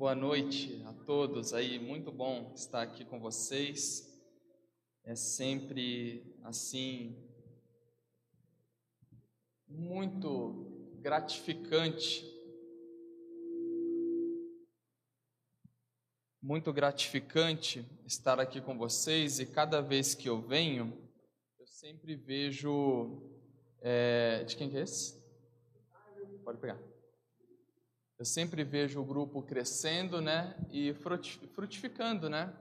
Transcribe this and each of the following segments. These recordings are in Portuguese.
Boa noite a todos aí, muito bom estar aqui com vocês. É sempre assim muito gratificante muito gratificante estar aqui com vocês e cada vez que eu venho, eu sempre vejo. É, de quem que é esse? Pode pegar. Eu sempre vejo o grupo crescendo, né? E frutificando, né?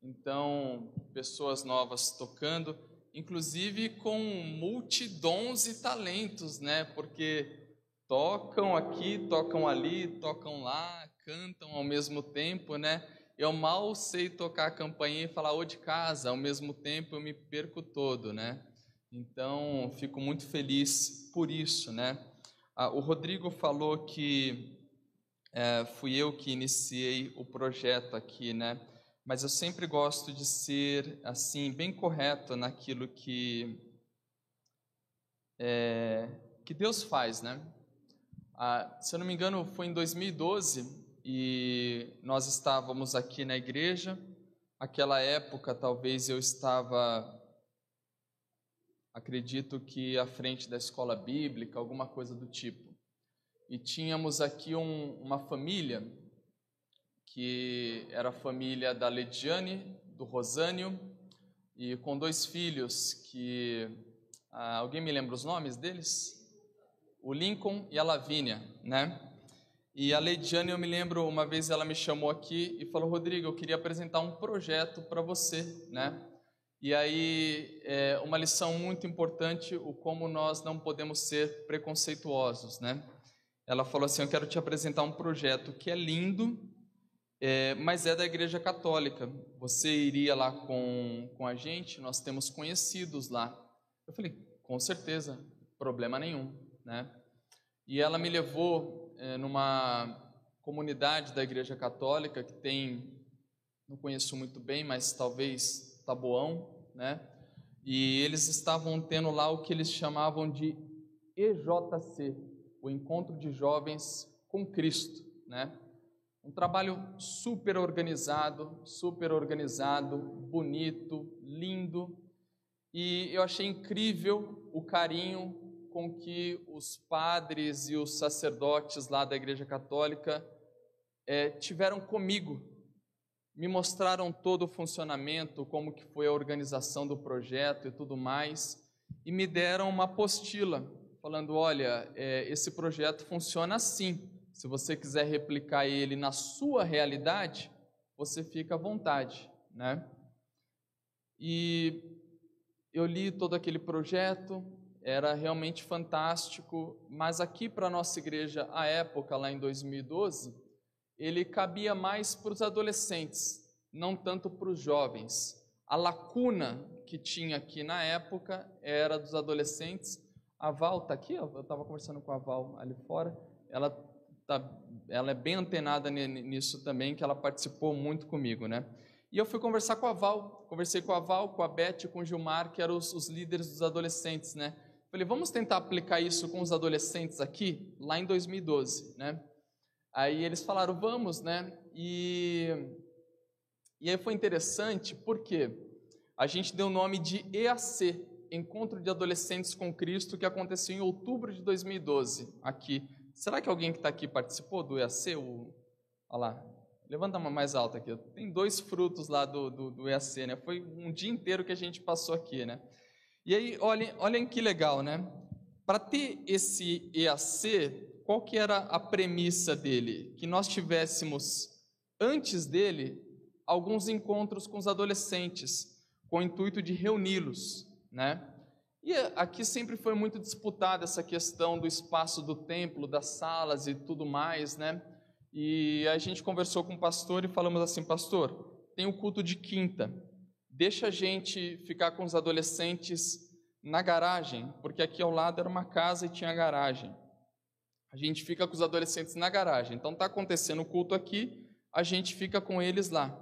Então, pessoas novas tocando, inclusive com multidões e talentos, né? Porque tocam aqui, tocam ali, tocam lá, cantam ao mesmo tempo, né? Eu mal sei tocar a campainha e falar o de casa, ao mesmo tempo eu me perco todo, né? Então, fico muito feliz por isso, né? Ah, o Rodrigo falou que é, fui eu que iniciei o projeto aqui, né? Mas eu sempre gosto de ser, assim, bem correto naquilo que, é, que Deus faz, né? Ah, se eu não me engano, foi em 2012 e nós estávamos aqui na igreja. Aquela época, talvez eu estava, acredito que à frente da escola bíblica, alguma coisa do tipo. E tínhamos aqui um, uma família, que era a família da Lediane, do Rosânio, e com dois filhos que. Ah, alguém me lembra os nomes deles? O Lincoln e a Lavínia, né? E a Leidiane, eu me lembro, uma vez ela me chamou aqui e falou: Rodrigo, eu queria apresentar um projeto para você, né? E aí, é uma lição muito importante, o como nós não podemos ser preconceituosos, né? Ela falou assim: Eu quero te apresentar um projeto que é lindo, é, mas é da Igreja Católica. Você iria lá com, com a gente? Nós temos conhecidos lá. Eu falei: Com certeza, problema nenhum, né? E ela me levou é, numa comunidade da Igreja Católica que tem, não conheço muito bem, mas talvez Taboão, né? E eles estavam tendo lá o que eles chamavam de EJC, o Encontro de Jovens com Cristo, né? Um trabalho super organizado, super organizado, bonito, lindo. E eu achei incrível o carinho com que os padres e os sacerdotes lá da Igreja Católica é, tiveram comigo, me mostraram todo o funcionamento, como que foi a organização do projeto e tudo mais, e me deram uma apostila falando, olha, é, esse projeto funciona assim. Se você quiser replicar ele na sua realidade, você fica à vontade, né? E eu li todo aquele projeto, era realmente fantástico, mas aqui para nossa igreja, à época, lá em 2012, ele cabia mais para os adolescentes, não tanto para os jovens. A lacuna que tinha aqui na época era dos adolescentes. A Val está aqui, eu estava conversando com a Val ali fora, ela, tá, ela é bem antenada nisso também, que ela participou muito comigo, né? E eu fui conversar com a Val, conversei com a Val, com a Beth, com o Gilmar, que eram os, os líderes dos adolescentes, né? Falei, vamos tentar aplicar isso com os adolescentes aqui, lá em 2012, né? Aí eles falaram, vamos, né? E, e aí foi interessante porque a gente deu o nome de EAC, Encontro de Adolescentes com Cristo, que aconteceu em outubro de 2012, aqui. Será que alguém que está aqui participou do EAC? O... Olha lá, levanta uma mais alta aqui. Tem dois frutos lá do, do, do EAC, né? Foi um dia inteiro que a gente passou aqui, né? E aí, olhem, olhem que legal, né? Para ter esse EAC, qual que era a premissa dele? Que nós tivéssemos, antes dele, alguns encontros com os adolescentes, com o intuito de reuni-los, né? E aqui sempre foi muito disputada essa questão do espaço do templo, das salas e tudo mais, né? E a gente conversou com o pastor e falamos assim, pastor, tem o culto de quinta, deixa a gente ficar com os adolescentes na garagem, porque aqui ao lado era uma casa e tinha garagem. A gente fica com os adolescentes na garagem. Então está acontecendo o culto aqui, a gente fica com eles lá.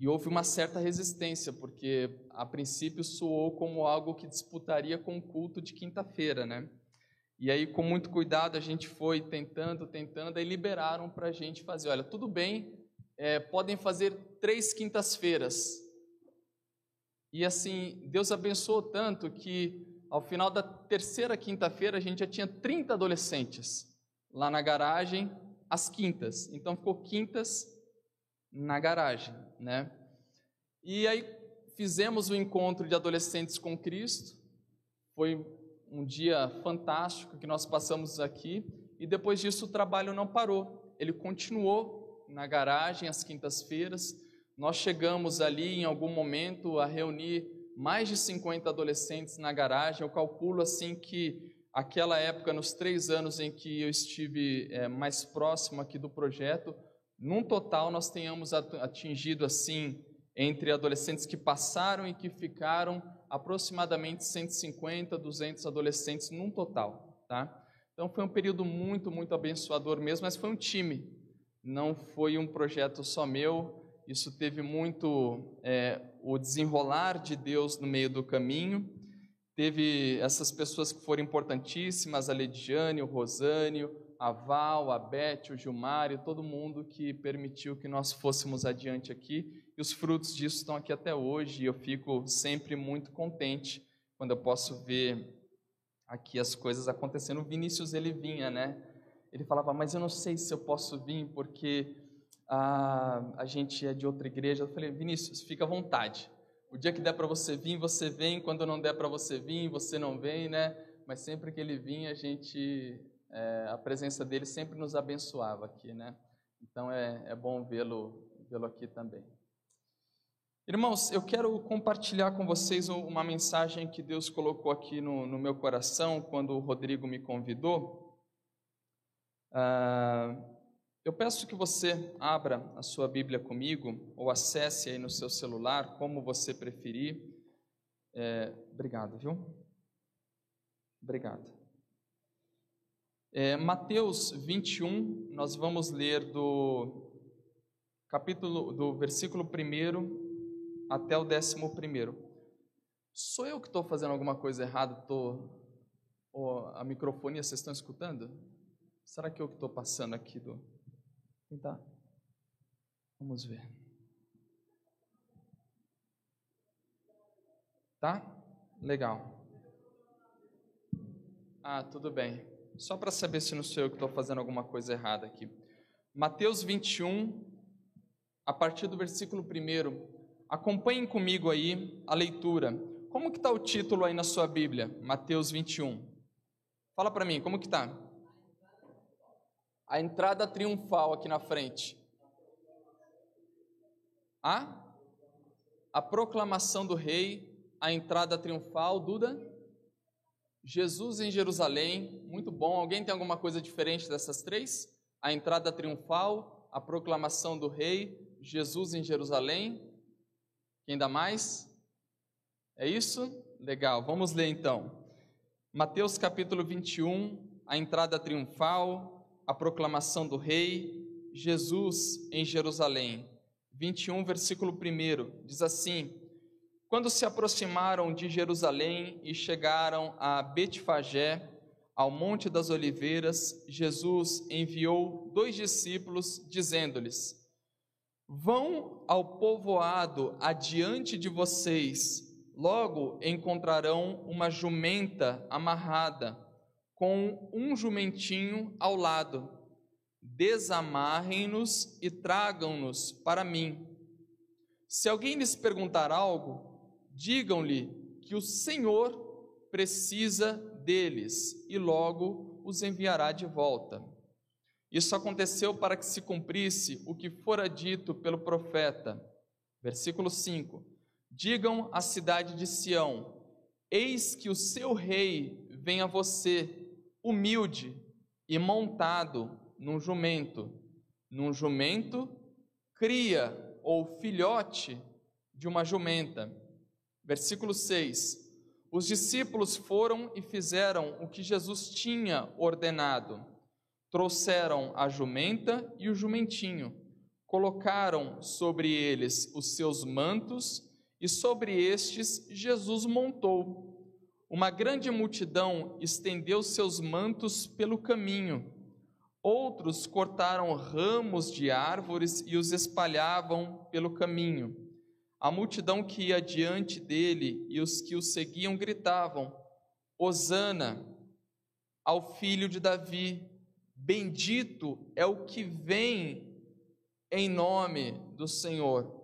E houve uma certa resistência, porque a princípio soou como algo que disputaria com o culto de quinta-feira, né? E aí, com muito cuidado, a gente foi tentando, tentando, e liberaram para a gente fazer. Olha, tudo bem, é, podem fazer três quintas-feiras. E assim, Deus abençoou tanto que ao final da terceira quinta-feira a gente já tinha 30 adolescentes lá na garagem, às quintas. Então ficou quintas na garagem, né? E aí fizemos o encontro de adolescentes com Cristo. Foi um dia fantástico que nós passamos aqui e depois disso o trabalho não parou. Ele continuou na garagem às quintas-feiras. Nós chegamos ali em algum momento a reunir mais de 50 adolescentes na garagem. Eu calculo assim que aquela época, nos três anos em que eu estive é, mais próximo aqui do projeto, num total nós tenhamos atingido assim entre adolescentes que passaram e que ficaram aproximadamente 150, 200 adolescentes num total, tá? Então foi um período muito, muito abençoador mesmo, mas foi um time, não foi um projeto só meu. Isso teve muito é, o desenrolar de Deus no meio do caminho. Teve essas pessoas que foram importantíssimas, a Lediane, o Rosânio, a Val, a Beth, o Gilmar e todo mundo que permitiu que nós fôssemos adiante aqui. E os frutos disso estão aqui até hoje e eu fico sempre muito contente quando eu posso ver aqui as coisas acontecendo. O Vinícius, ele vinha, né? Ele falava, mas eu não sei se eu posso vir porque a, a gente é de outra igreja. Eu falei, Vinícius, fica à vontade. O dia que der para você vir, você vem. Quando não der para você vir, você não vem, né? Mas sempre que ele vinha, a gente é, a presença dele sempre nos abençoava aqui, né? Então é, é bom vê-lo vê-lo aqui também. Irmãos, eu quero compartilhar com vocês uma mensagem que Deus colocou aqui no, no meu coração quando o Rodrigo me convidou. Ah, eu peço que você abra a sua Bíblia comigo ou acesse aí no seu celular, como você preferir. É, obrigado, viu? Obrigado. É, Mateus 21, nós vamos ler do capítulo, do versículo 1 até o 11. Sou eu que estou fazendo alguma coisa errada? Tô, oh, a microfonia, vocês estão escutando? Será que eu que estou passando aqui do. Tá? Vamos ver. Tá? Legal. Ah, tudo bem só para saber se não sou eu que estou fazendo alguma coisa errada aqui. Mateus 21, a partir do versículo 1. Acompanhem comigo aí a leitura. Como que está o título aí na sua Bíblia? Mateus 21. Fala para mim, como que está? A entrada triunfal aqui na frente. A? A proclamação do rei, a entrada triunfal, Duda? Jesus em Jerusalém, muito bom. Alguém tem alguma coisa diferente dessas três? A entrada triunfal, a proclamação do rei, Jesus em Jerusalém. Quem dá mais? É isso? Legal, vamos ler então. Mateus capítulo 21, a entrada triunfal, a proclamação do rei, Jesus em Jerusalém. 21, versículo 1, diz assim: quando se aproximaram de Jerusalém e chegaram a Betfagé, ao Monte das Oliveiras, Jesus enviou dois discípulos, dizendo-lhes: Vão ao povoado adiante de vocês, logo encontrarão uma jumenta amarrada, com um jumentinho ao lado. Desamarrem-nos e tragam-nos para mim. Se alguém lhes perguntar algo, digam-lhe que o Senhor precisa deles e logo os enviará de volta. Isso aconteceu para que se cumprisse o que fora dito pelo profeta. Versículo 5: Digam à cidade de Sião: Eis que o seu rei vem a você, humilde e montado num jumento, num jumento, cria ou filhote de uma jumenta. Versículo 6: Os discípulos foram e fizeram o que Jesus tinha ordenado. Trouxeram a jumenta e o jumentinho, colocaram sobre eles os seus mantos e sobre estes Jesus montou. Uma grande multidão estendeu seus mantos pelo caminho. Outros cortaram ramos de árvores e os espalhavam pelo caminho. A multidão que ia diante dele e os que o seguiam gritavam: Hosana ao filho de Davi, bendito é o que vem em nome do Senhor.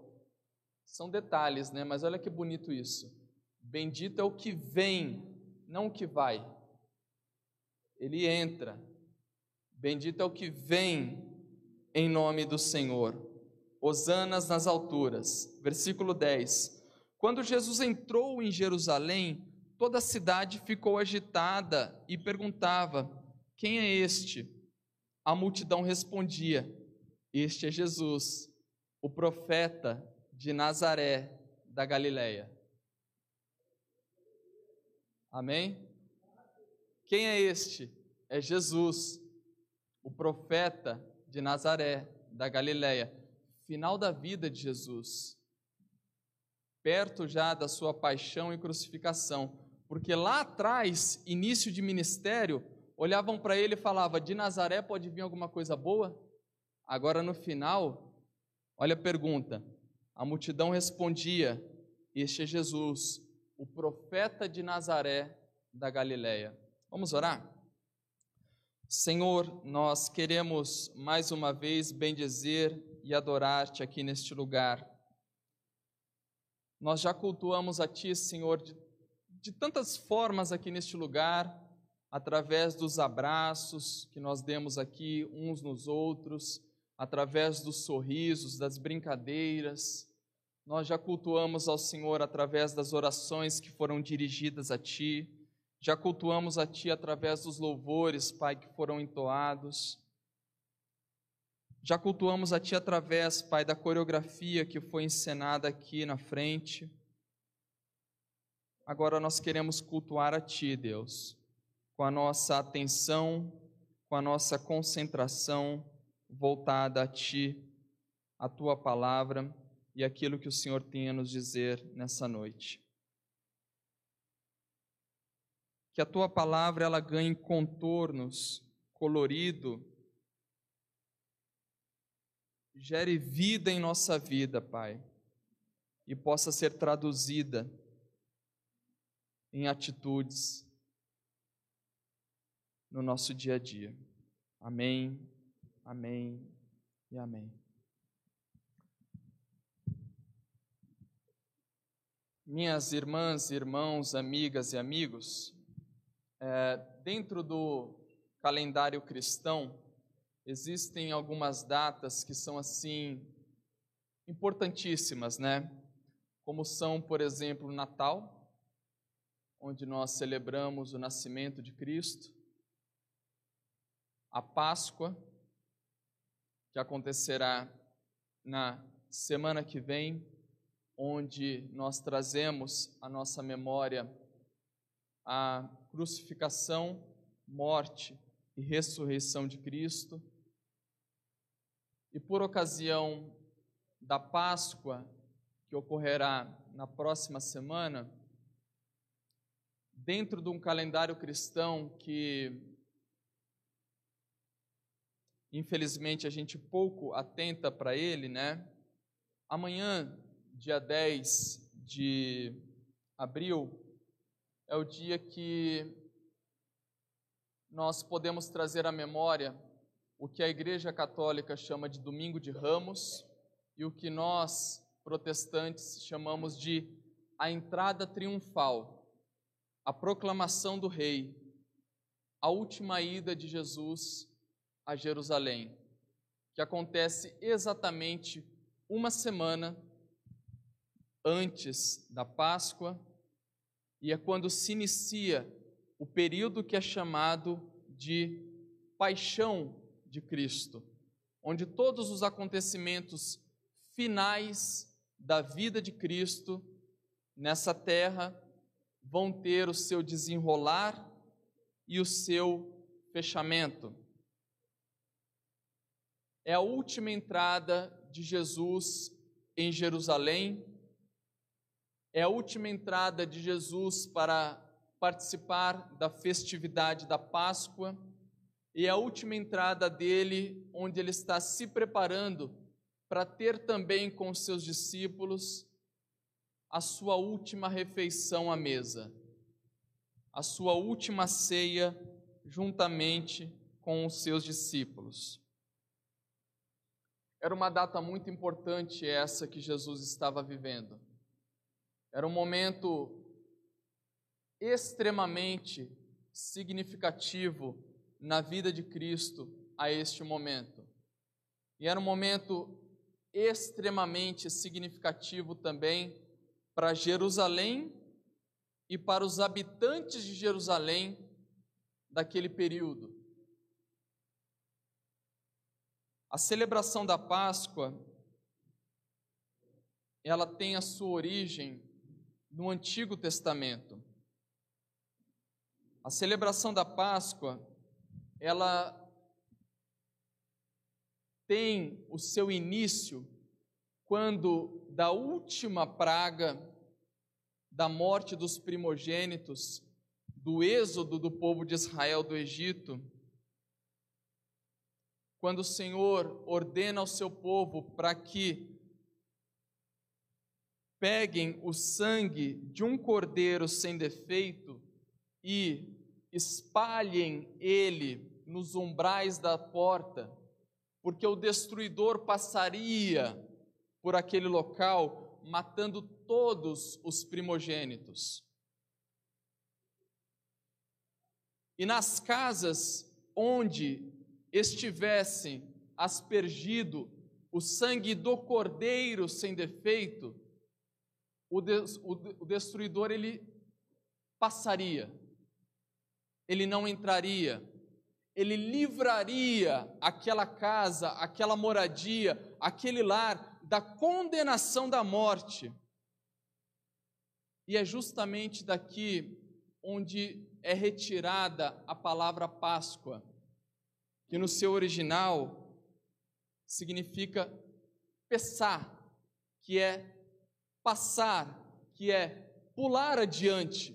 São detalhes, né? Mas olha que bonito isso. Bendito é o que vem, não o que vai. Ele entra. Bendito é o que vem em nome do Senhor. Hosanas nas alturas. Versículo 10. Quando Jesus entrou em Jerusalém, toda a cidade ficou agitada e perguntava: Quem é este? A multidão respondia: Este é Jesus, o profeta de Nazaré da Galileia. Amém? Quem é este? É Jesus, o profeta de Nazaré da Galileia. Final da vida de Jesus. Perto já da sua paixão e crucificação. Porque lá atrás, início de ministério, olhavam para ele e falavam: de Nazaré pode vir alguma coisa boa? Agora no final, olha a pergunta: a multidão respondia: Este é Jesus, o profeta de Nazaré da Galileia. Vamos orar? Senhor, nós queremos mais uma vez bendizer e adorar-te aqui neste lugar. Nós já cultuamos a Ti, Senhor, de, de tantas formas aqui neste lugar, através dos abraços que nós demos aqui uns nos outros, através dos sorrisos, das brincadeiras. Nós já cultuamos ao Senhor através das orações que foram dirigidas a Ti. Já cultuamos a Ti através dos louvores, Pai, que foram entoados. Já cultuamos a Ti através, Pai, da coreografia que foi encenada aqui na frente. Agora nós queremos cultuar a Ti, Deus, com a nossa atenção, com a nossa concentração voltada a Ti, a Tua palavra e aquilo que o Senhor tem a nos dizer nessa noite. Que a Tua palavra ela ganhe contornos, colorido, gere vida em nossa vida, Pai, e possa ser traduzida em atitudes no nosso dia a dia. Amém. Amém e amém. Minhas irmãs, irmãos, amigas e amigos, é, dentro do calendário cristão, existem algumas datas que são assim importantíssimas, né? Como são, por exemplo, o Natal, onde nós celebramos o nascimento de Cristo, a Páscoa, que acontecerá na semana que vem, onde nós trazemos a nossa memória a crucificação, morte e ressurreição de Cristo. E por ocasião da Páscoa, que ocorrerá na próxima semana, dentro de um calendário cristão que infelizmente a gente pouco atenta para ele, né? Amanhã, dia 10 de abril, é o dia que nós podemos trazer à memória o que a Igreja Católica chama de Domingo de Ramos e o que nós, protestantes, chamamos de a entrada triunfal, a proclamação do Rei, a última ida de Jesus a Jerusalém, que acontece exatamente uma semana antes da Páscoa, e é quando se inicia o período que é chamado de Paixão de Cristo, onde todos os acontecimentos finais da vida de Cristo nessa terra vão ter o seu desenrolar e o seu fechamento. É a última entrada de Jesus em Jerusalém, é a última entrada de Jesus para participar da festividade da Páscoa e a última entrada dele, onde ele está se preparando para ter também com seus discípulos a sua última refeição à mesa, a sua última ceia juntamente com os seus discípulos. Era uma data muito importante essa que Jesus estava vivendo. Era um momento extremamente significativo na vida de Cristo a este momento. E era um momento extremamente significativo também para Jerusalém e para os habitantes de Jerusalém daquele período. A celebração da Páscoa ela tem a sua origem no Antigo Testamento. A celebração da Páscoa, ela tem o seu início quando da última praga da morte dos primogênitos, do êxodo do povo de Israel do Egito, quando o Senhor ordena ao seu povo para que peguem o sangue de um cordeiro sem defeito e espalhem ele nos umbrais da porta, porque o destruidor passaria por aquele local, matando todos os primogênitos. E nas casas onde estivessem aspergido o sangue do cordeiro sem defeito, o, o, o destruidor ele passaria ele não entraria, ele livraria aquela casa, aquela moradia, aquele lar da condenação da morte. E é justamente daqui onde é retirada a palavra Páscoa, que no seu original significa pesar, que é passar, que é pular adiante,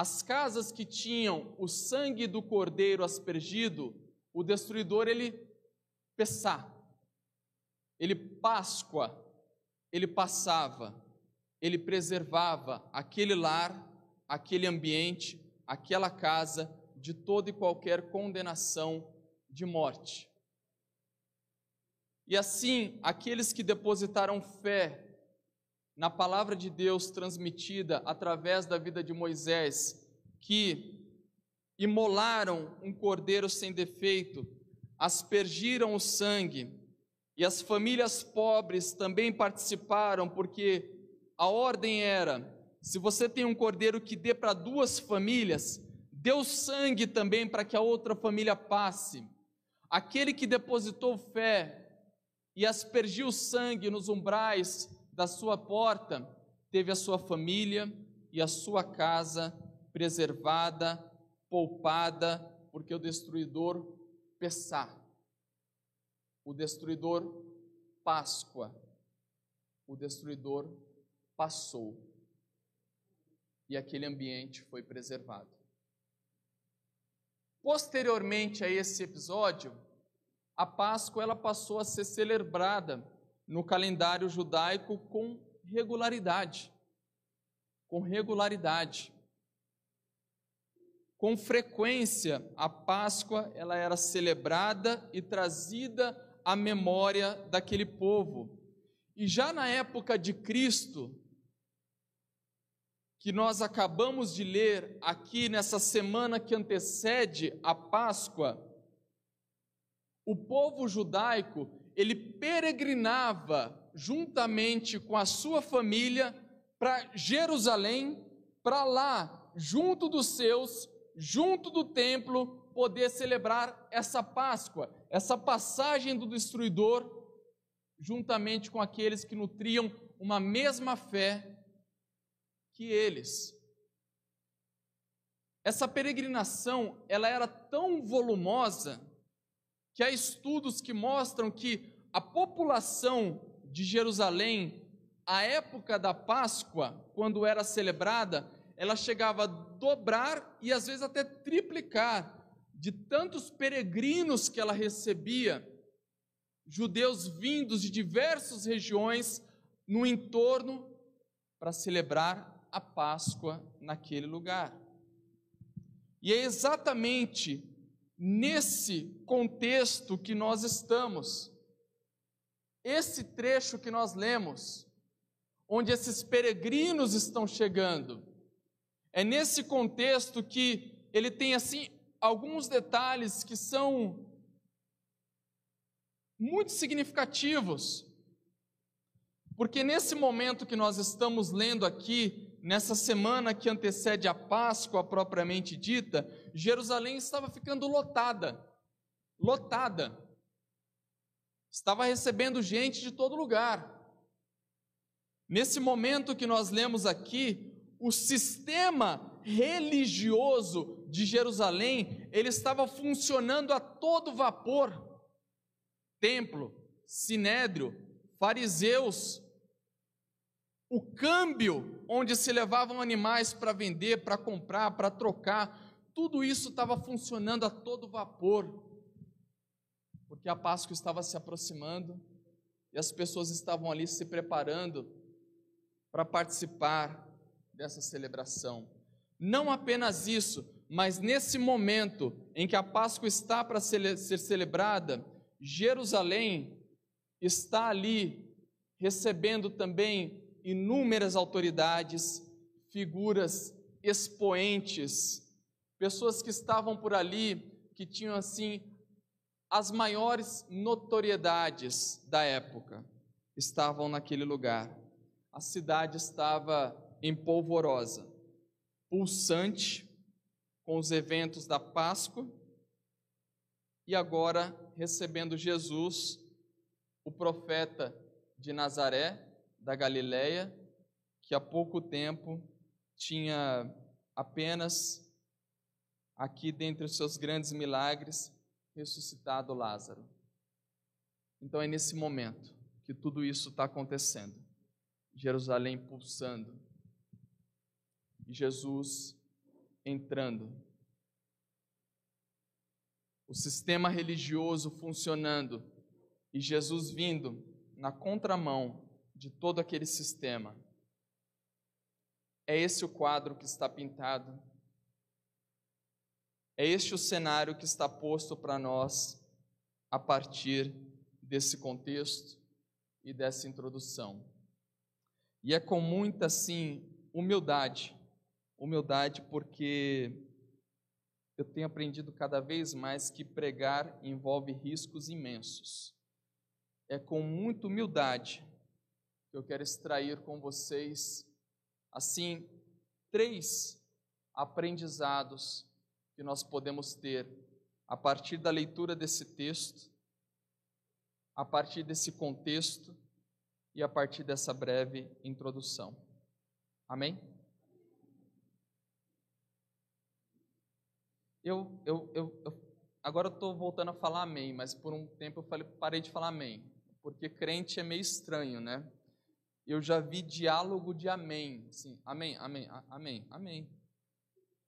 as casas que tinham o sangue do cordeiro aspergido, o destruidor ele pessá, ele Páscoa, ele passava, ele preservava aquele lar, aquele ambiente, aquela casa de toda e qualquer condenação de morte. E assim, aqueles que depositaram fé na palavra de Deus transmitida através da vida de Moisés, que imolaram um cordeiro sem defeito, aspergiram o sangue, e as famílias pobres também participaram, porque a ordem era: se você tem um cordeiro que dê para duas famílias, dê o sangue também para que a outra família passe. Aquele que depositou fé e aspergiu sangue nos umbrais da sua porta teve a sua família e a sua casa preservada, poupada, porque o destruidor Pessá, o destruidor Páscoa, o destruidor passou e aquele ambiente foi preservado. Posteriormente a esse episódio, a Páscoa ela passou a ser celebrada no calendário judaico com regularidade. Com regularidade. Com frequência, a Páscoa ela era celebrada e trazida à memória daquele povo. E já na época de Cristo, que nós acabamos de ler aqui nessa semana que antecede a Páscoa, o povo judaico ele peregrinava juntamente com a sua família para Jerusalém, para lá, junto dos seus, junto do templo, poder celebrar essa Páscoa, essa passagem do destruidor, juntamente com aqueles que nutriam uma mesma fé que eles. Essa peregrinação, ela era tão volumosa que há estudos que mostram que a população de Jerusalém, à época da Páscoa, quando era celebrada, ela chegava a dobrar e às vezes até triplicar de tantos peregrinos que ela recebia, judeus vindos de diversas regiões no entorno para celebrar a Páscoa naquele lugar. E é exatamente nesse contexto que nós estamos. Esse trecho que nós lemos, onde esses peregrinos estão chegando, é nesse contexto que ele tem assim alguns detalhes que são muito significativos. Porque nesse momento que nós estamos lendo aqui, nessa semana que antecede a Páscoa propriamente dita, Jerusalém estava ficando lotada. Lotada. Estava recebendo gente de todo lugar. Nesse momento que nós lemos aqui, o sistema religioso de Jerusalém, ele estava funcionando a todo vapor. Templo, sinédrio, fariseus, o câmbio onde se levavam animais para vender, para comprar, para trocar, tudo isso estava funcionando a todo vapor, porque a Páscoa estava se aproximando e as pessoas estavam ali se preparando para participar dessa celebração. Não apenas isso, mas nesse momento em que a Páscoa está para ser celebrada, Jerusalém está ali recebendo também inúmeras autoridades, figuras expoentes, pessoas que estavam por ali, que tinham assim as maiores notoriedades da época, estavam naquele lugar. A cidade estava em polvorosa, pulsante com os eventos da Páscoa e agora recebendo Jesus, o profeta de Nazaré, da Galileia, que há pouco tempo tinha apenas aqui dentre os seus grandes milagres ressuscitado Lázaro. Então é nesse momento que tudo isso está acontecendo. Jerusalém pulsando, e Jesus entrando, o sistema religioso funcionando e Jesus vindo na contramão de todo aquele sistema. É esse o quadro que está pintado. É este o cenário que está posto para nós a partir desse contexto e dessa introdução. E é com muita, assim, humildade, humildade porque eu tenho aprendido cada vez mais que pregar envolve riscos imensos. É com muita humildade que eu quero extrair com vocês, assim, três aprendizados que nós podemos ter a partir da leitura desse texto, a partir desse contexto e a partir dessa breve introdução. Amém? Eu, eu, eu, eu agora eu estou voltando a falar amém, mas por um tempo eu falei, parei de falar amém, porque crente é meio estranho, né? eu já vi diálogo de amém. Sim, amém, amém, amém, amém.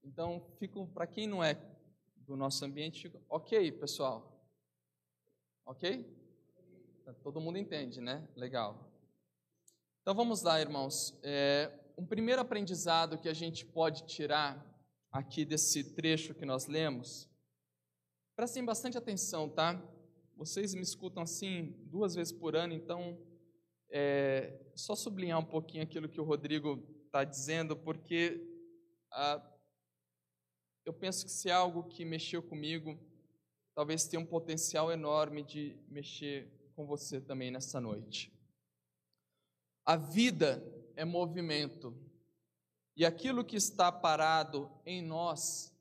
Então, fico para quem não é do nosso ambiente, fico, ok, pessoal. Ok? Todo mundo entende, né? Legal. Então vamos lá, irmãos. É, um primeiro aprendizado que a gente pode tirar aqui desse trecho que nós lemos, prestem bastante atenção, tá? Vocês me escutam assim duas vezes por ano, então é, só sublinhar um pouquinho aquilo que o Rodrigo está dizendo, porque ah, eu penso que se é algo que mexeu comigo, talvez tenha um potencial enorme de mexer com você também nessa noite. A vida é movimento, e aquilo que está parado em nós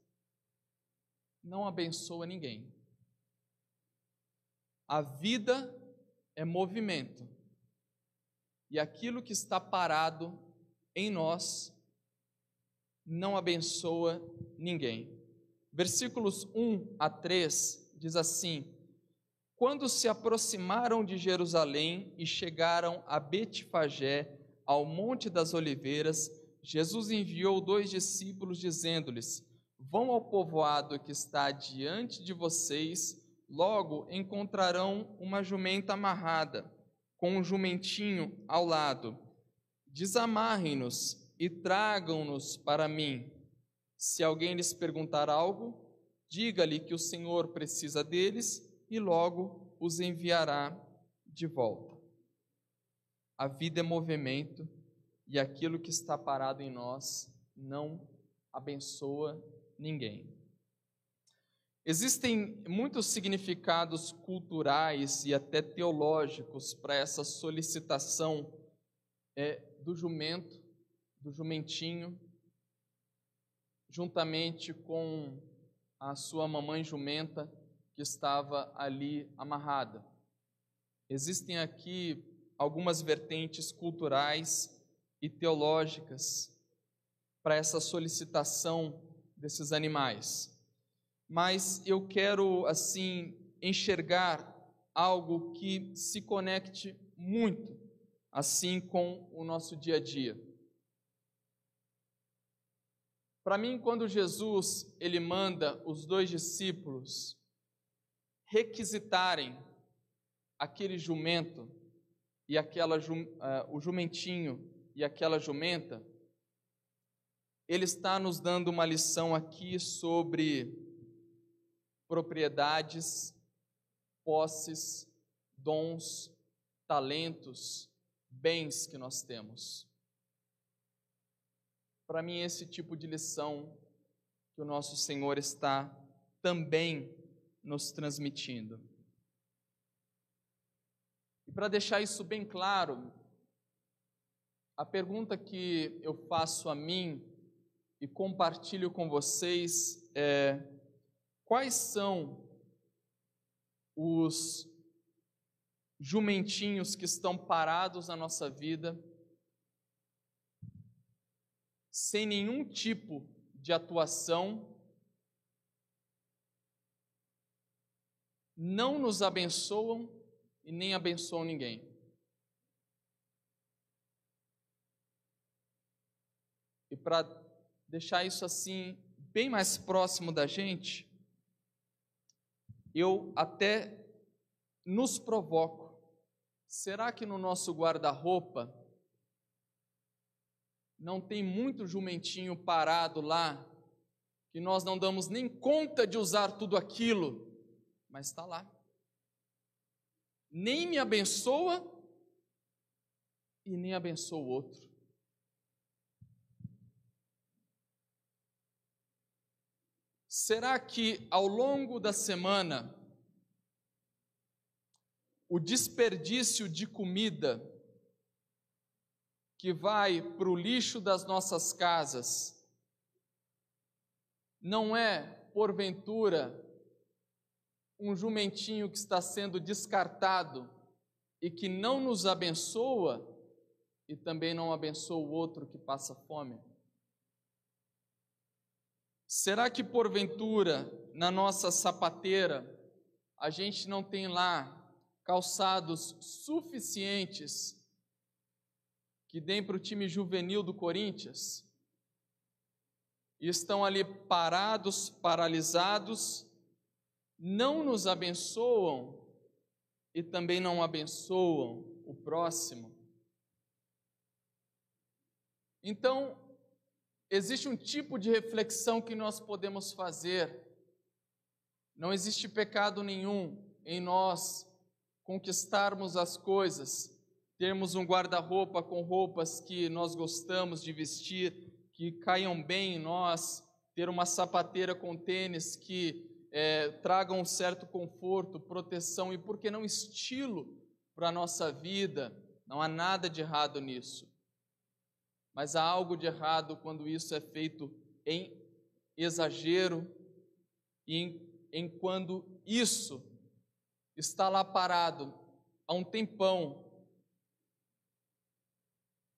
não abençoa ninguém. A vida é movimento, e aquilo que está parado em nós não abençoa ninguém. Versículos 1 a 3 diz assim: Quando se aproximaram de Jerusalém e chegaram a Betfagé, ao Monte das Oliveiras, Jesus enviou dois discípulos, dizendo-lhes: Vão ao povoado que está diante de vocês, logo encontrarão uma jumenta amarrada, com um jumentinho ao lado. Desamarrem-nos e tragam-nos para mim. Se alguém lhes perguntar algo, diga-lhe que o Senhor precisa deles e logo os enviará de volta. A vida é movimento e aquilo que está parado em nós não abençoa ninguém. Existem muitos significados culturais e até teológicos para essa solicitação é, do jumento, do jumentinho, juntamente com a sua mamãe jumenta que estava ali amarrada. Existem aqui algumas vertentes culturais e teológicas para essa solicitação desses animais. Mas eu quero, assim, enxergar algo que se conecte muito, assim, com o nosso dia a dia. Para mim, quando Jesus ele manda os dois discípulos requisitarem aquele jumento e aquela uh, o jumentinho e aquela jumenta, ele está nos dando uma lição aqui sobre propriedades, posses, dons, talentos, bens que nós temos. Para mim, esse tipo de lição que o nosso Senhor está também nos transmitindo. E para deixar isso bem claro, a pergunta que eu faço a mim e compartilho com vocês é: quais são os jumentinhos que estão parados na nossa vida, sem nenhum tipo de atuação, não nos abençoam e nem abençoam ninguém? E para deixar isso assim, bem mais próximo da gente, eu até nos provoco. Será que no nosso guarda-roupa não tem muito jumentinho parado lá, que nós não damos nem conta de usar tudo aquilo, mas está lá? Nem me abençoa e nem abençoa o outro. Será que ao longo da semana o desperdício de comida que vai para o lixo das nossas casas não é, porventura, um jumentinho que está sendo descartado e que não nos abençoa e também não abençoa o outro que passa fome? Será que porventura na nossa sapateira a gente não tem lá calçados suficientes que deem para o time juvenil do Corinthians? E estão ali parados, paralisados, não nos abençoam e também não abençoam o próximo. Então, existe um tipo de reflexão que nós podemos fazer. Não existe pecado nenhum em nós conquistarmos as coisas, termos um guarda-roupa com roupas que nós gostamos de vestir, que caiam bem em nós, ter uma sapateira com tênis que é, tragam um certo conforto, proteção e, por que não, estilo para a nossa vida. Não há nada de errado nisso. Mas há algo de errado quando isso é feito em exagero e em, em quando isso está lá parado há um tempão.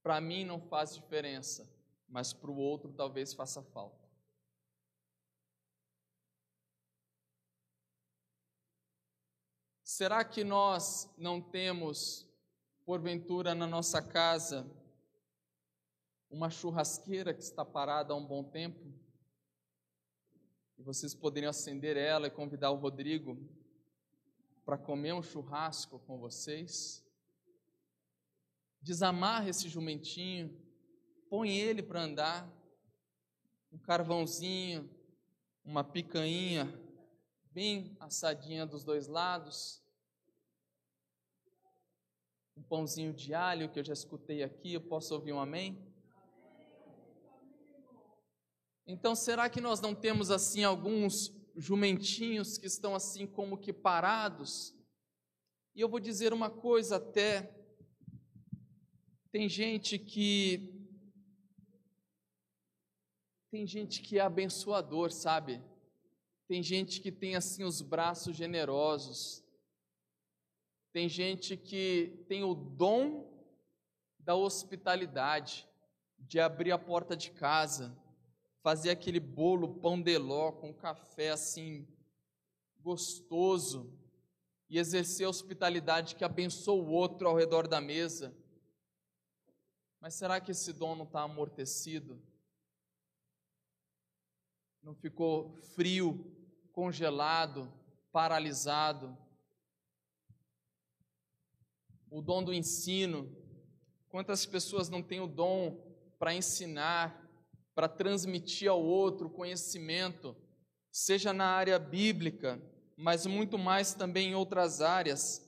Para mim não faz diferença, mas para o outro talvez faça falta. Será que nós não temos, porventura, na nossa casa, uma churrasqueira que está parada há um bom tempo, e vocês poderiam acender ela e convidar o Rodrigo para comer um churrasco com vocês. Desamarra esse jumentinho, põe ele para andar, um carvãozinho, uma picanha bem assadinha dos dois lados, um pãozinho de alho que eu já escutei aqui, eu posso ouvir um amém? Então, será que nós não temos assim alguns jumentinhos que estão assim como que parados? E eu vou dizer uma coisa até tem gente que tem gente que é abençoador, sabe? Tem gente que tem assim os braços generosos. Tem gente que tem o dom da hospitalidade, de abrir a porta de casa, fazer aquele bolo pão de ló com café assim gostoso e exercer a hospitalidade que abençoa o outro ao redor da mesa. Mas será que esse dom não está amortecido? Não ficou frio, congelado, paralisado? O dom do ensino. Quantas pessoas não têm o dom para ensinar, para transmitir ao outro conhecimento, seja na área bíblica, mas muito mais também em outras áreas?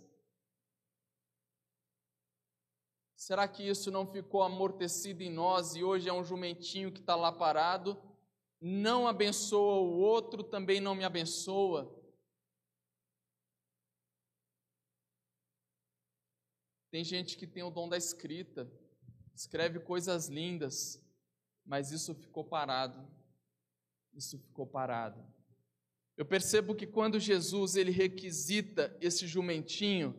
Será que isso não ficou amortecido em nós e hoje é um jumentinho que está lá parado? Não abençoa o outro, também não me abençoa. Tem gente que tem o dom da escrita, escreve coisas lindas, mas isso ficou parado. Isso ficou parado. Eu percebo que quando Jesus ele requisita esse jumentinho,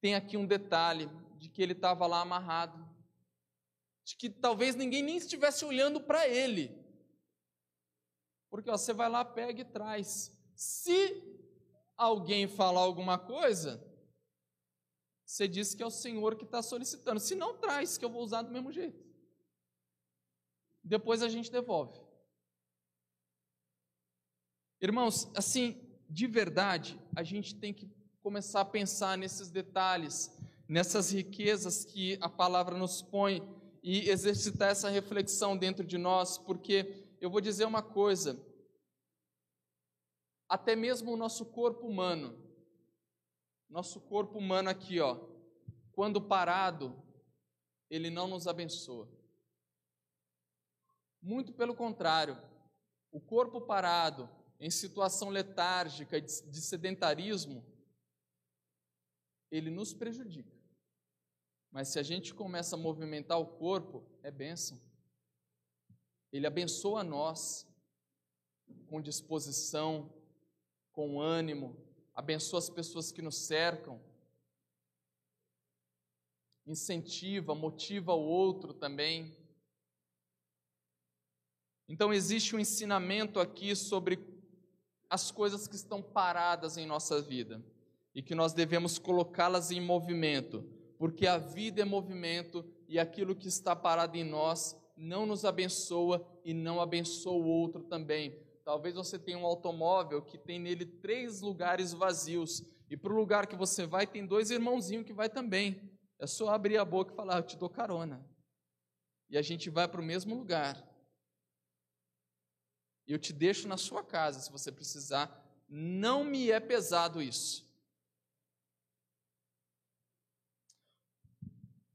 tem aqui um detalhe de que ele estava lá amarrado, de que talvez ninguém nem estivesse olhando para ele. Porque ó, você vai lá, pega e traz. Se alguém falar alguma coisa, você diz que é o Senhor que está solicitando. Se não, traz, que eu vou usar do mesmo jeito. Depois a gente devolve. Irmãos, assim, de verdade, a gente tem que começar a pensar nesses detalhes nessas riquezas que a palavra nos põe e exercitar essa reflexão dentro de nós, porque eu vou dizer uma coisa: até mesmo o nosso corpo humano, nosso corpo humano aqui, ó, quando parado, ele não nos abençoa. Muito pelo contrário, o corpo parado, em situação letárgica de sedentarismo, ele nos prejudica. Mas se a gente começa a movimentar o corpo, é bênção. Ele abençoa nós com disposição, com ânimo, abençoa as pessoas que nos cercam, incentiva, motiva o outro também. Então existe um ensinamento aqui sobre as coisas que estão paradas em nossa vida e que nós devemos colocá-las em movimento porque a vida é movimento e aquilo que está parado em nós não nos abençoa e não abençoa o outro também. Talvez você tenha um automóvel que tem nele três lugares vazios e para o lugar que você vai tem dois irmãozinhos que vai também. É só abrir a boca e falar: Eu te dou carona. E a gente vai para o mesmo lugar. Eu te deixo na sua casa se você precisar. Não me é pesado isso.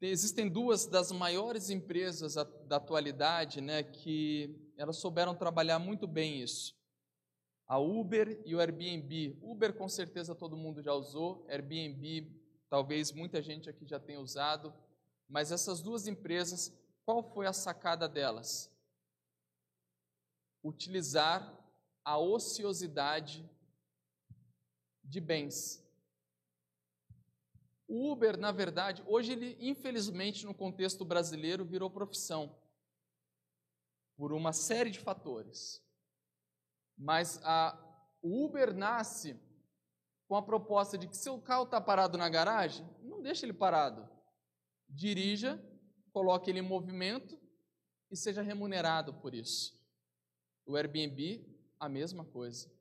Existem duas das maiores empresas da atualidade, né, que elas souberam trabalhar muito bem isso. A Uber e o Airbnb. Uber com certeza todo mundo já usou, Airbnb talvez muita gente aqui já tenha usado, mas essas duas empresas, qual foi a sacada delas? Utilizar a ociosidade de bens o Uber, na verdade, hoje ele, infelizmente, no contexto brasileiro, virou profissão por uma série de fatores. Mas a, o Uber nasce com a proposta de que se o carro está parado na garagem, não deixe ele parado. Dirija, coloque ele em movimento e seja remunerado por isso. O Airbnb, a mesma coisa.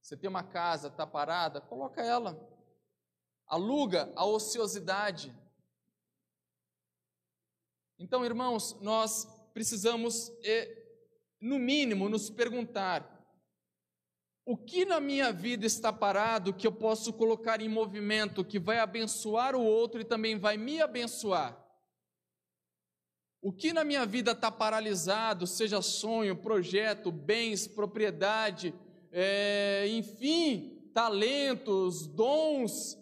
Você tem uma casa, está parada, coloca ela. Aluga a ociosidade. Então, irmãos, nós precisamos, no mínimo, nos perguntar: o que na minha vida está parado que eu posso colocar em movimento, que vai abençoar o outro e também vai me abençoar? O que na minha vida está paralisado, seja sonho, projeto, bens, propriedade, é, enfim, talentos, dons,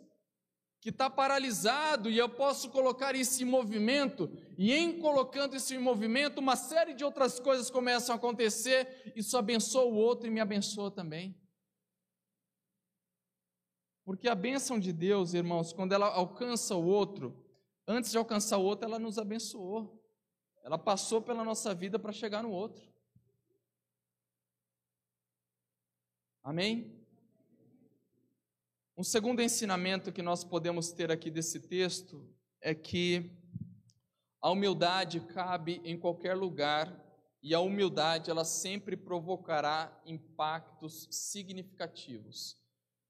que está paralisado e eu posso colocar isso em movimento, e em colocando isso em movimento, uma série de outras coisas começam a acontecer, isso abençoa o outro e me abençoa também. Porque a bênção de Deus, irmãos, quando ela alcança o outro, antes de alcançar o outro, ela nos abençoou. Ela passou pela nossa vida para chegar no outro. Amém? Um segundo ensinamento que nós podemos ter aqui desse texto é que a humildade cabe em qualquer lugar e a humildade ela sempre provocará impactos significativos.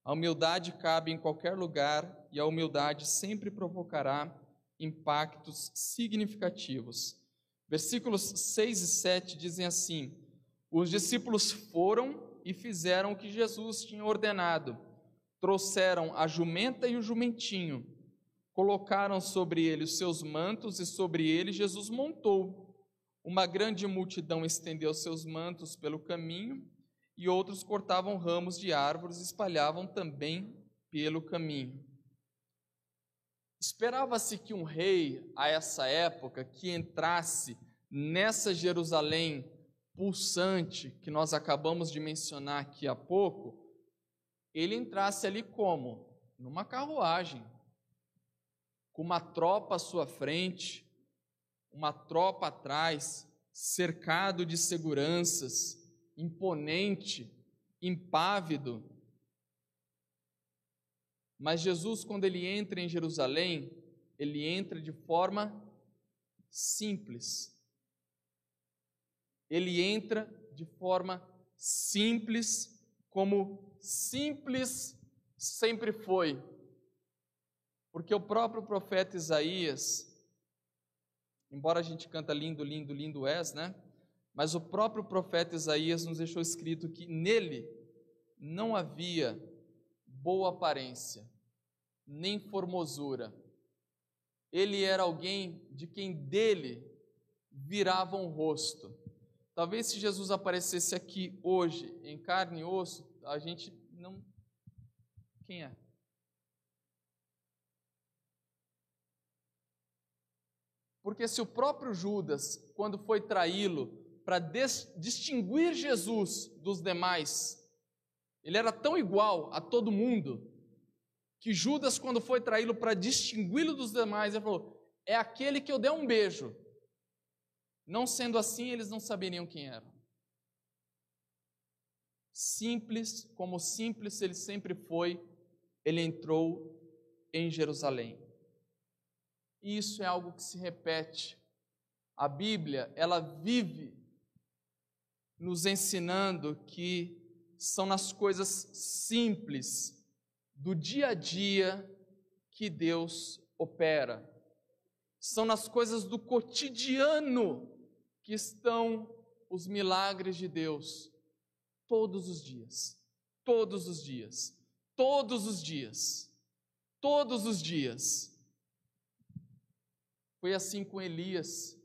A humildade cabe em qualquer lugar e a humildade sempre provocará impactos significativos. Versículos 6 e 7 dizem assim: Os discípulos foram e fizeram o que Jesus tinha ordenado trouxeram a jumenta e o jumentinho, colocaram sobre ele os seus mantos e sobre ele Jesus montou. Uma grande multidão estendeu seus mantos pelo caminho e outros cortavam ramos de árvores e espalhavam também pelo caminho. Esperava-se que um rei, a essa época, que entrasse nessa Jerusalém pulsante que nós acabamos de mencionar aqui há pouco, ele entrasse ali como? Numa carruagem, com uma tropa à sua frente, uma tropa atrás, cercado de seguranças, imponente, impávido. Mas Jesus, quando ele entra em Jerusalém, ele entra de forma simples. Ele entra de forma simples, como simples sempre foi. Porque o próprio profeta Isaías, embora a gente canta lindo, lindo, lindo és, né? Mas o próprio profeta Isaías nos deixou escrito que nele não havia boa aparência, nem formosura. Ele era alguém de quem dele virava um rosto. Talvez se Jesus aparecesse aqui hoje, em carne e osso, a gente não. Quem é? Porque se o próprio Judas, quando foi traí-lo para distinguir Jesus dos demais, ele era tão igual a todo mundo, que Judas, quando foi traí-lo para distingui-lo dos demais, ele falou: É aquele que eu dei um beijo. Não sendo assim, eles não saberiam quem era simples, como simples ele sempre foi, ele entrou em Jerusalém. E isso é algo que se repete. A Bíblia, ela vive nos ensinando que são nas coisas simples do dia a dia que Deus opera. São nas coisas do cotidiano que estão os milagres de Deus todos os dias, todos os dias, todos os dias, todos os dias. Foi assim com Elias.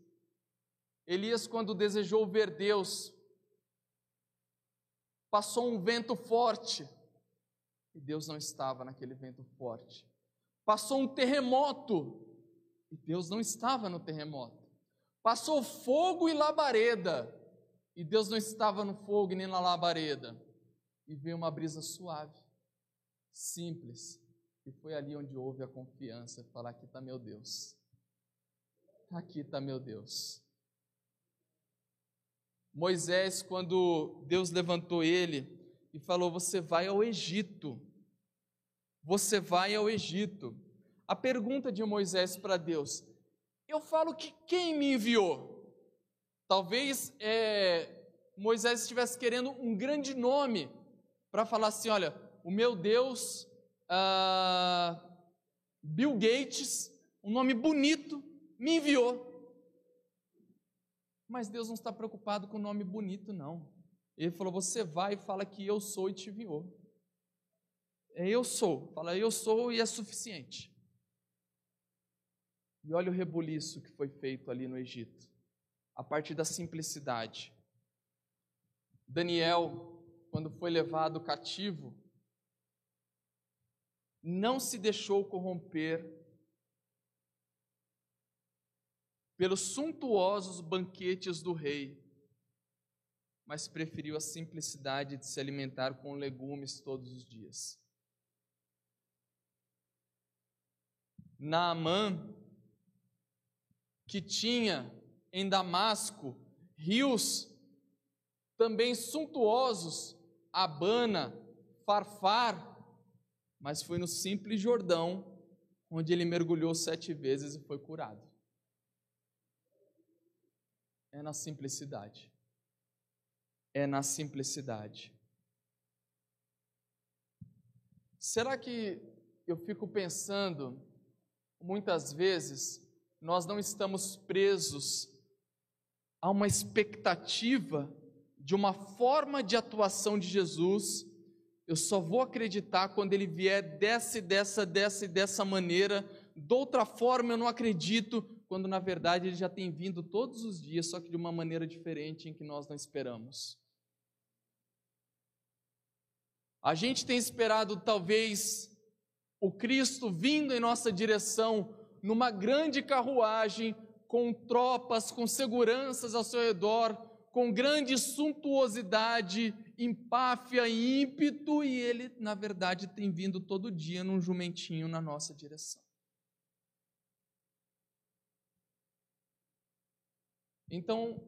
Elias, quando desejou ver Deus, passou um vento forte e Deus não estava naquele vento forte. Passou um terremoto e Deus não estava no terremoto. Passou fogo e labareda e Deus não estava no fogo nem na labareda. E veio uma brisa suave, simples. E foi ali onde houve a confiança, falar: aqui está meu Deus. Aqui está meu Deus. Moisés, quando Deus levantou ele e falou: Você vai ao Egito. Você vai ao Egito. A pergunta de Moisés para Deus: Eu falo que quem me enviou? Talvez é, Moisés estivesse querendo um grande nome para falar assim: olha, o meu Deus, ah, Bill Gates, um nome bonito, me enviou. Mas Deus não está preocupado com o nome bonito, não. Ele falou: Você vai e fala que eu sou e te enviou. É eu sou. Fala, eu sou e é suficiente. E olha o rebuliço que foi feito ali no Egito, a partir da simplicidade. Daniel, quando foi levado cativo, não se deixou corromper pelos suntuosos banquetes do rei, mas preferiu a simplicidade de se alimentar com legumes todos os dias. Naamã, que tinha em Damasco rios também suntuosos, Abana, Farfar, mas foi no simples Jordão onde ele mergulhou sete vezes e foi curado é na simplicidade. É na simplicidade. Será que eu fico pensando, muitas vezes, nós não estamos presos a uma expectativa de uma forma de atuação de Jesus? Eu só vou acreditar quando ele vier dessa, dessa, dessa e dessa maneira. De outra forma, eu não acredito, quando na verdade ele já tem vindo todos os dias, só que de uma maneira diferente em que nós não esperamos. A gente tem esperado talvez o Cristo vindo em nossa direção numa grande carruagem, com tropas, com seguranças ao seu redor, com grande suntuosidade, empáfia e ímpeto, e ele, na verdade, tem vindo todo dia num jumentinho na nossa direção. Então,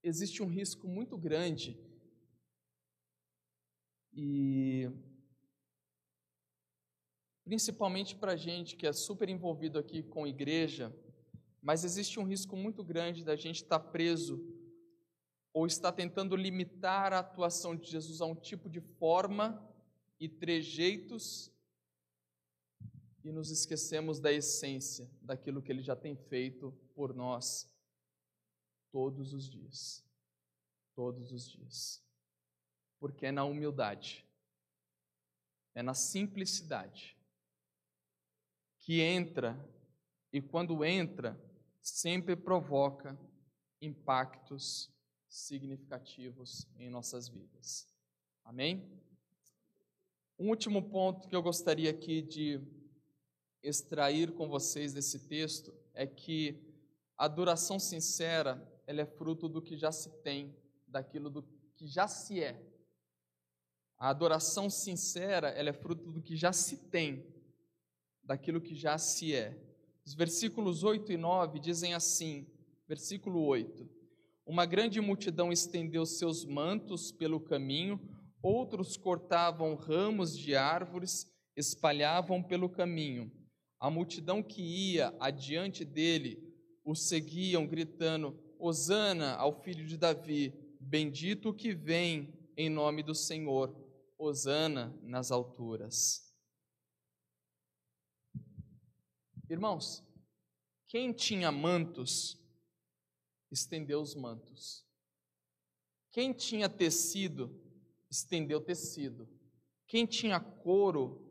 existe um risco muito grande e principalmente para a gente que é super envolvido aqui com igreja, mas existe um risco muito grande da gente estar tá preso ou estar tentando limitar a atuação de Jesus a um tipo de forma e trejeitos e nos esquecemos da essência daquilo que ele já tem feito por nós todos os dias. Todos os dias. Porque é na humildade, é na simplicidade que entra e quando entra, sempre provoca impactos significativos em nossas vidas. Amém? Um último ponto que eu gostaria aqui de extrair com vocês desse texto é que a adoração sincera ela é fruto do que já se tem, daquilo do que já se é. A adoração sincera, ela é fruto do que já se tem, daquilo que já se é. Os versículos 8 e 9 dizem assim, versículo 8: Uma grande multidão estendeu seus mantos pelo caminho, outros cortavam ramos de árvores, espalhavam pelo caminho. A multidão que ia adiante dele o seguiam, gritando: Hosana ao filho de Davi, bendito o que vem em nome do Senhor, Hosana nas alturas. Irmãos, quem tinha mantos, estendeu os mantos. Quem tinha tecido, estendeu tecido. Quem tinha couro,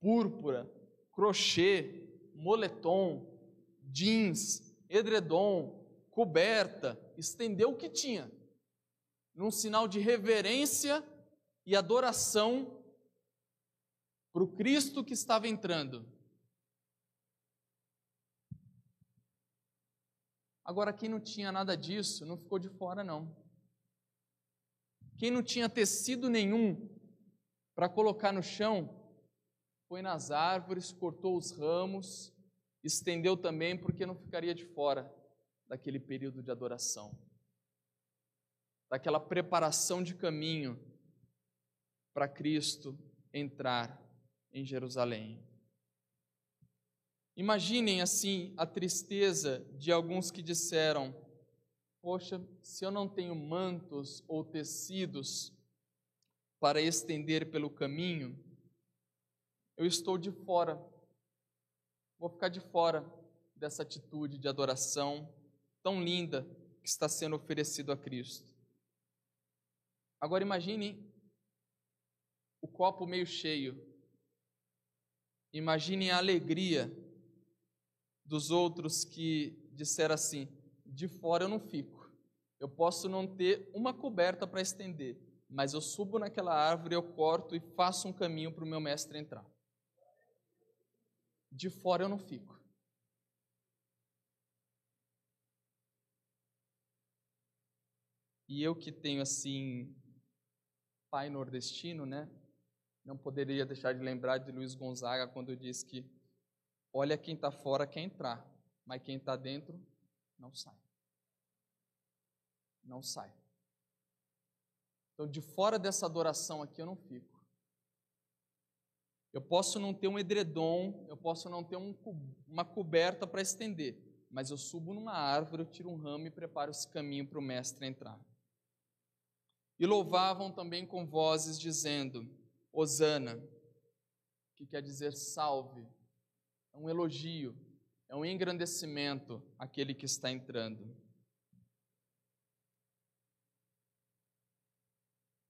púrpura, crochê, moletom, jeans, edredom, coberta, estendeu o que tinha, num sinal de reverência e adoração para o Cristo que estava entrando. Agora, quem não tinha nada disso, não ficou de fora, não. Quem não tinha tecido nenhum para colocar no chão, foi nas árvores, cortou os ramos, estendeu também, porque não ficaria de fora daquele período de adoração, daquela preparação de caminho para Cristo entrar em Jerusalém. Imaginem assim a tristeza de alguns que disseram: Poxa, se eu não tenho mantos ou tecidos para estender pelo caminho, eu estou de fora. Vou ficar de fora dessa atitude de adoração tão linda que está sendo oferecido a Cristo. Agora imagine o copo meio cheio. Imagine a alegria dos outros que disseram assim: de fora eu não fico. Eu posso não ter uma coberta para estender, mas eu subo naquela árvore, eu corto e faço um caminho para o meu mestre entrar. De fora eu não fico. E eu que tenho assim pai nordestino, né? Não poderia deixar de lembrar de Luiz Gonzaga quando disse que olha quem está fora quer entrar, mas quem está dentro não sai. Não sai. Então, de fora dessa adoração aqui eu não fico. Eu posso não ter um edredom, eu posso não ter um, uma coberta para estender, mas eu subo numa árvore, eu tiro um ramo e preparo esse caminho para o mestre entrar. E louvavam também com vozes, dizendo: Hosana, que quer dizer salve, é um elogio, é um engrandecimento aquele que está entrando.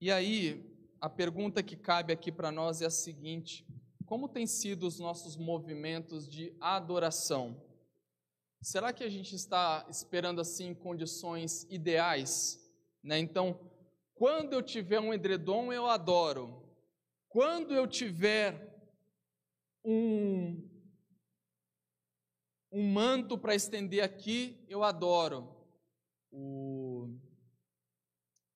E aí, a pergunta que cabe aqui para nós é a seguinte: como têm sido os nossos movimentos de adoração? Será que a gente está esperando assim condições ideais? Né? Então, quando eu tiver um edredom, eu adoro. Quando eu tiver um, um manto para estender aqui, eu adoro. O,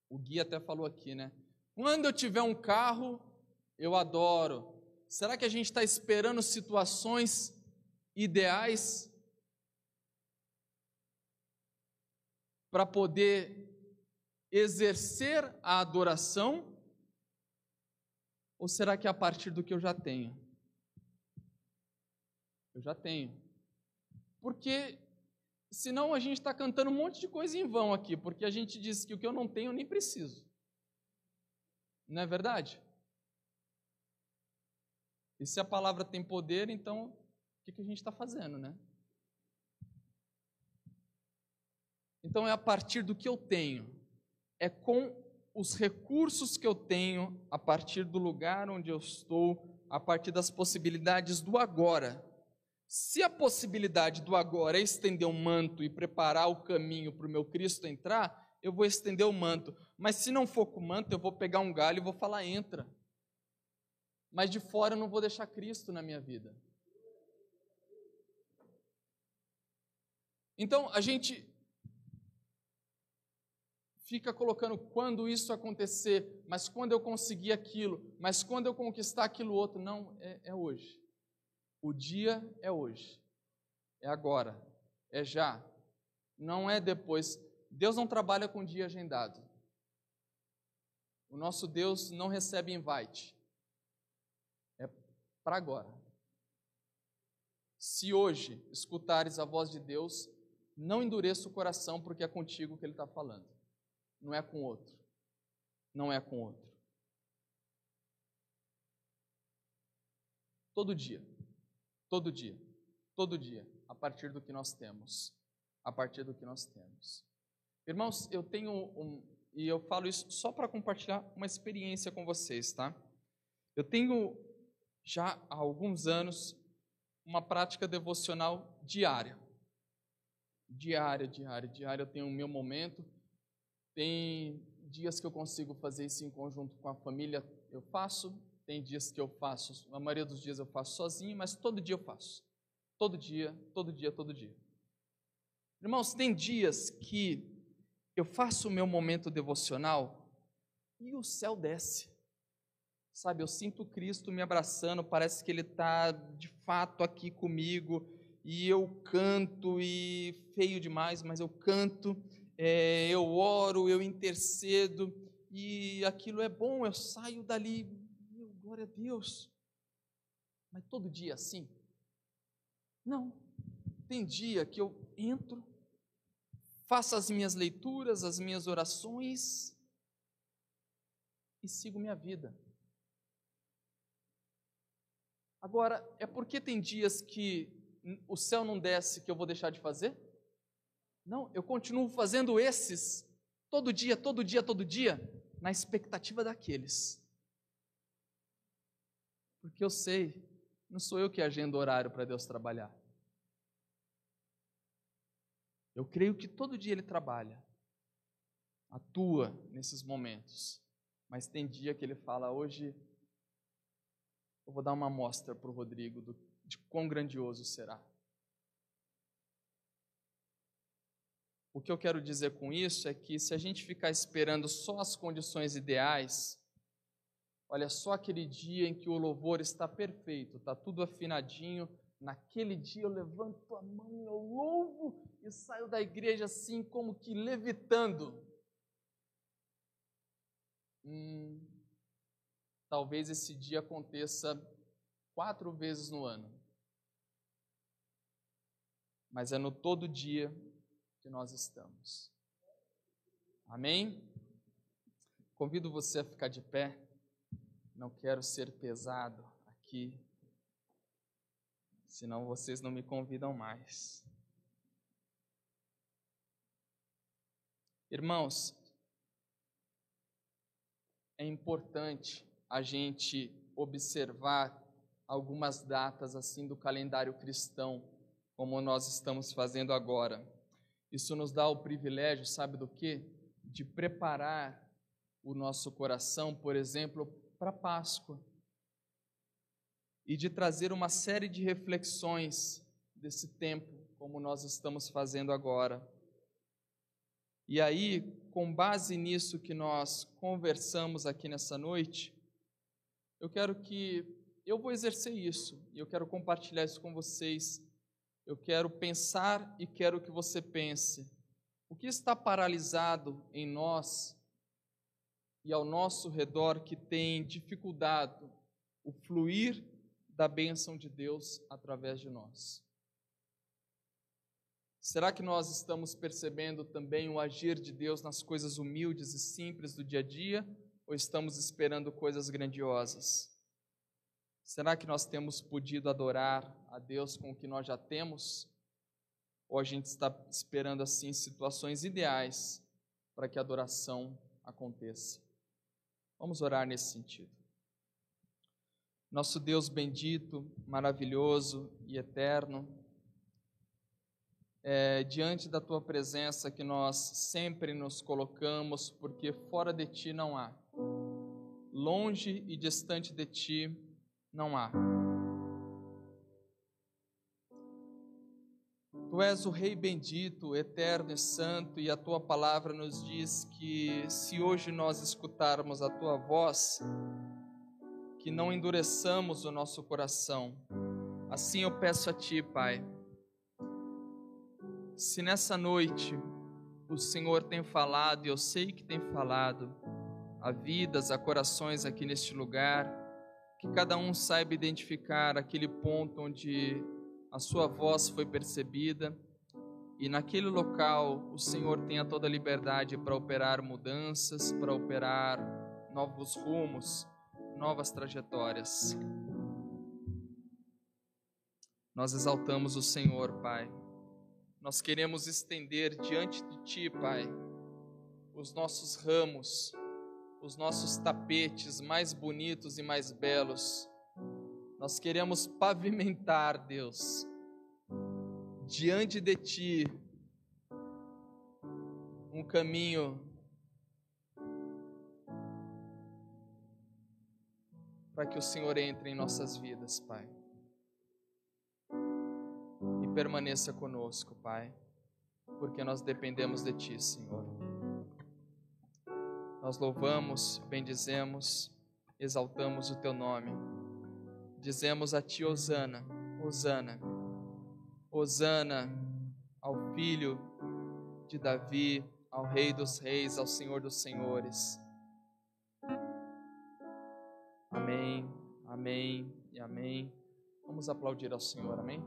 o Gui até falou aqui, né? Quando eu tiver um carro, eu adoro. Será que a gente está esperando situações ideais para poder exercer a adoração? Ou será que é a partir do que eu já tenho? Eu já tenho. Porque senão a gente está cantando um monte de coisa em vão aqui, porque a gente diz que o que eu não tenho eu nem preciso. Não é verdade? E se a palavra tem poder, então o que, a gente está fazendo, né? Então é a partir do que eu tenho é com os recursos que eu tenho, a partir do lugar onde eu estou, a partir das possibilidades do agora. Se a possibilidade do agora é estender um manto e preparar o caminho para o meu Cristo entrar, eu vou estender o manto. Mas se não for com o manto, eu vou pegar um galho e vou falar: entra. Mas de fora eu não vou deixar Cristo na minha vida. Então, a gente fica colocando quando isso acontecer, mas quando eu conseguir aquilo, mas quando eu conquistar aquilo outro. Não, é, é hoje. O dia é hoje. É agora. É já. Não é depois. Deus não trabalha com dia agendado. O nosso Deus não recebe invite. É para agora. Se hoje escutares a voz de Deus, não endureça o coração, porque é contigo que Ele está falando não é com outro. Não é com outro. Todo dia, todo dia, todo dia, a partir do que nós temos. A partir do que nós temos. Irmãos, eu tenho um, e eu falo isso só para compartilhar uma experiência com vocês, tá? Eu tenho já há alguns anos uma prática devocional diária. Diária, diária, diária. Eu tenho o meu momento tem dias que eu consigo fazer isso em conjunto com a família, eu faço. Tem dias que eu faço, a maioria dos dias eu faço sozinho, mas todo dia eu faço. Todo dia, todo dia, todo dia. Irmãos, tem dias que eu faço o meu momento devocional e o céu desce. Sabe, eu sinto Cristo me abraçando, parece que Ele está de fato aqui comigo, e eu canto, e feio demais, mas eu canto, é, eu oro, eu intercedo, e aquilo é bom, eu saio dali, glória a Deus. Mas todo dia assim? Não. Tem dia que eu entro, faço as minhas leituras, as minhas orações e sigo minha vida. Agora, é porque tem dias que o céu não desce que eu vou deixar de fazer? Não, eu continuo fazendo esses todo dia, todo dia, todo dia, na expectativa daqueles. Porque eu sei, não sou eu que agendo horário para Deus trabalhar. Eu creio que todo dia Ele trabalha, atua nesses momentos. Mas tem dia que Ele fala: hoje eu vou dar uma amostra para o Rodrigo do, de quão grandioso será. O que eu quero dizer com isso é que se a gente ficar esperando só as condições ideais, olha só aquele dia em que o louvor está perfeito, está tudo afinadinho, naquele dia eu levanto a mão, eu louvo e saio da igreja assim como que levitando. Hum, talvez esse dia aconteça quatro vezes no ano. Mas é no todo dia que nós estamos. Amém? Convido você a ficar de pé. Não quero ser pesado aqui, senão vocês não me convidam mais. Irmãos, é importante a gente observar algumas datas assim do calendário cristão, como nós estamos fazendo agora. Isso nos dá o privilégio, sabe do quê? De preparar o nosso coração, por exemplo, para a Páscoa. E de trazer uma série de reflexões desse tempo, como nós estamos fazendo agora. E aí, com base nisso que nós conversamos aqui nessa noite, eu quero que eu vou exercer isso e eu quero compartilhar isso com vocês eu quero pensar e quero que você pense. O que está paralisado em nós e ao nosso redor que tem dificuldade o fluir da bênção de Deus através de nós? Será que nós estamos percebendo também o agir de Deus nas coisas humildes e simples do dia a dia ou estamos esperando coisas grandiosas? Será que nós temos podido adorar a Deus com o que nós já temos? Ou a gente está esperando assim situações ideais para que a adoração aconteça? Vamos orar nesse sentido. Nosso Deus bendito, maravilhoso e eterno, é diante da tua presença que nós sempre nos colocamos, porque fora de ti não há. Longe e distante de ti não há. Tu és o Rei bendito, eterno e santo, e a tua palavra nos diz que se hoje nós escutarmos a tua voz, que não endureçamos o nosso coração. Assim eu peço a ti, Pai. Se nessa noite o Senhor tem falado, e eu sei que tem falado, a vidas, a corações aqui neste lugar, que cada um saiba identificar aquele ponto onde a sua voz foi percebida e naquele local o Senhor tenha toda a liberdade para operar mudanças, para operar novos rumos, novas trajetórias. Nós exaltamos o Senhor, Pai. Nós queremos estender diante de Ti, Pai, os nossos ramos, os nossos tapetes mais bonitos e mais belos. Nós queremos pavimentar, Deus, diante de Ti, um caminho para que o Senhor entre em nossas vidas, Pai. E permaneça conosco, Pai, porque nós dependemos de Ti, Senhor. Nós louvamos, bendizemos, exaltamos o teu nome. Dizemos a ti, Osana, Osana, Osana ao filho de Davi, ao Rei dos Reis, ao Senhor dos Senhores. Amém, amém e amém. Vamos aplaudir ao Senhor, amém?